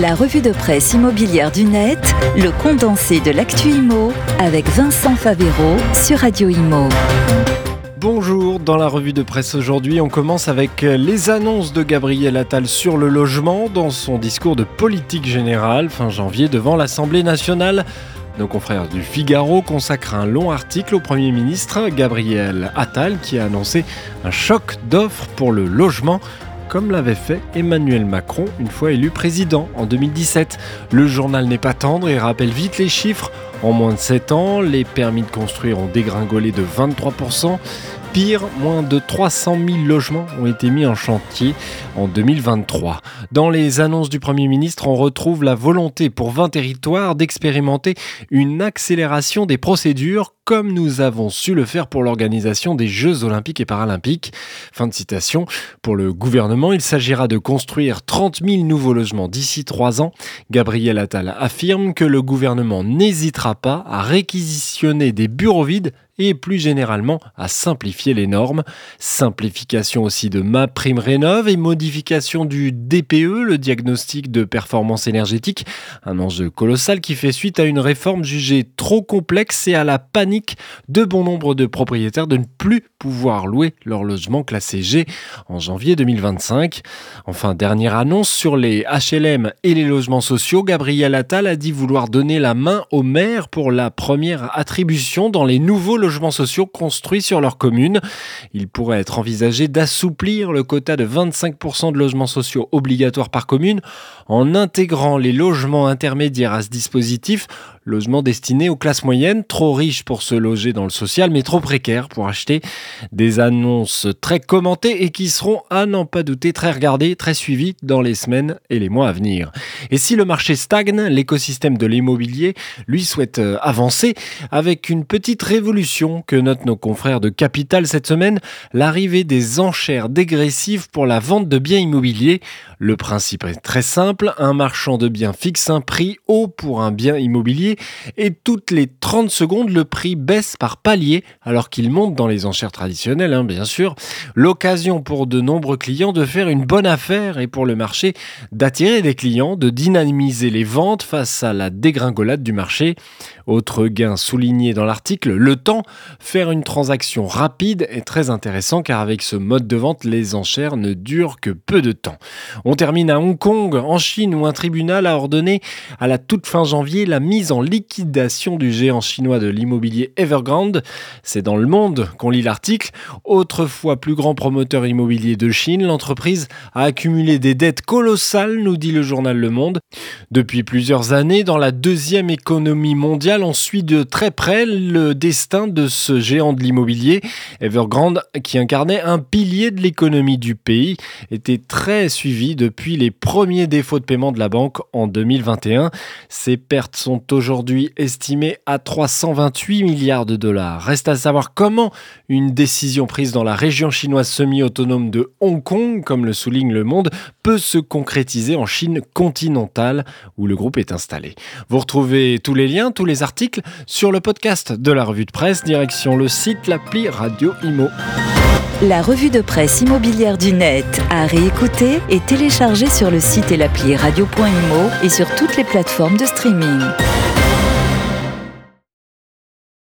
La revue de presse immobilière du net, le condensé de l'actu IMO avec Vincent Favero sur Radio Imo. Bonjour, dans la revue de presse aujourd'hui, on commence avec les annonces de Gabriel Attal sur le logement dans son discours de politique générale fin janvier devant l'Assemblée nationale. Nos confrères du Figaro consacrent un long article au Premier ministre Gabriel Attal qui a annoncé un choc d'offres pour le logement comme l'avait fait Emmanuel Macron une fois élu président en 2017. Le journal n'est pas tendre et rappelle vite les chiffres. En moins de 7 ans, les permis de construire ont dégringolé de 23%. Pire, moins de 300 000 logements ont été mis en chantier en 2023. Dans les annonces du Premier ministre, on retrouve la volonté pour 20 territoires d'expérimenter une accélération des procédures comme nous avons su le faire pour l'organisation des Jeux olympiques et paralympiques. Fin de citation. Pour le gouvernement, il s'agira de construire 30 000 nouveaux logements d'ici trois ans. Gabriel Attal affirme que le gouvernement n'hésitera pas à réquisitionner des bureaux vides et plus généralement à simplifier les normes. Simplification aussi de ma prime rénov et modification du DPE, le diagnostic de performance énergétique, un enjeu colossal qui fait suite à une réforme jugée trop complexe et à la panique de bon nombre de propriétaires de ne plus pouvoir louer leur logement classé G en janvier 2025. Enfin, dernière annonce sur les HLM et les logements sociaux, Gabriel Attal a dit vouloir donner la main aux maires pour la première attribution dans les nouveaux logements sociaux construits sur leur commune. Il pourrait être envisagé d'assouplir le quota de 25% de logements sociaux obligatoires par commune en intégrant les logements intermédiaires à ce dispositif, logements destinés aux classes moyennes, trop riches pour se loger dans le social, mais trop précaires pour acheter. Des annonces très commentées et qui seront, à n'en pas douter, très regardées, très suivies dans les semaines et les mois à venir. Et si le marché stagne, l'écosystème de l'immobilier, lui, souhaite euh, avancer avec une petite révolution que notent nos confrères de Capital cette semaine, l'arrivée des enchères dégressives pour la vente de biens immobiliers. Le principe est très simple, un marchand de biens fixe un prix haut pour un bien immobilier et toutes les 30 secondes, le prix baisse par palier alors qu'il monte dans les enchères traditionnelles, hein, bien sûr. L'occasion pour de nombreux clients de faire une bonne affaire et pour le marché d'attirer des clients, de dynamiser les ventes face à la dégringolade du marché. Autre gain souligné dans l'article, le temps. Faire une transaction rapide est très intéressant car avec ce mode de vente, les enchères ne durent que peu de temps. On termine à Hong Kong, en Chine, où un tribunal a ordonné à la toute fin janvier la mise en liquidation du géant chinois de l'immobilier Evergrande. C'est dans le monde qu'on lit l'article. Autrefois plus grand promoteur immobilier de Chine, l'entreprise a accumulé des dettes colossales, nous dit le journal Le Monde. Depuis plusieurs années, dans la deuxième économie mondiale, on suit de très près le destin de ce géant de l'immobilier. Evergrande, qui incarnait un pilier de l'économie du pays, était très suivi depuis les premiers défauts de paiement de la banque en 2021. Ses pertes sont aujourd'hui estimées à 328 milliards de dollars. Reste à savoir comment une décision prise dans la région chinoise semi-autonome de Hong Kong, comme le souligne Le Monde, peut se concrétiser en Chine continentale où le groupe est installé. Vous retrouvez tous les liens, tous les articles sur le podcast de la revue de presse, direction le site, l'appli Radio Imo. La revue de presse immobilière du net à réécouter et télécharger sur le site et l'appli radio.imo et sur toutes les plateformes de streaming.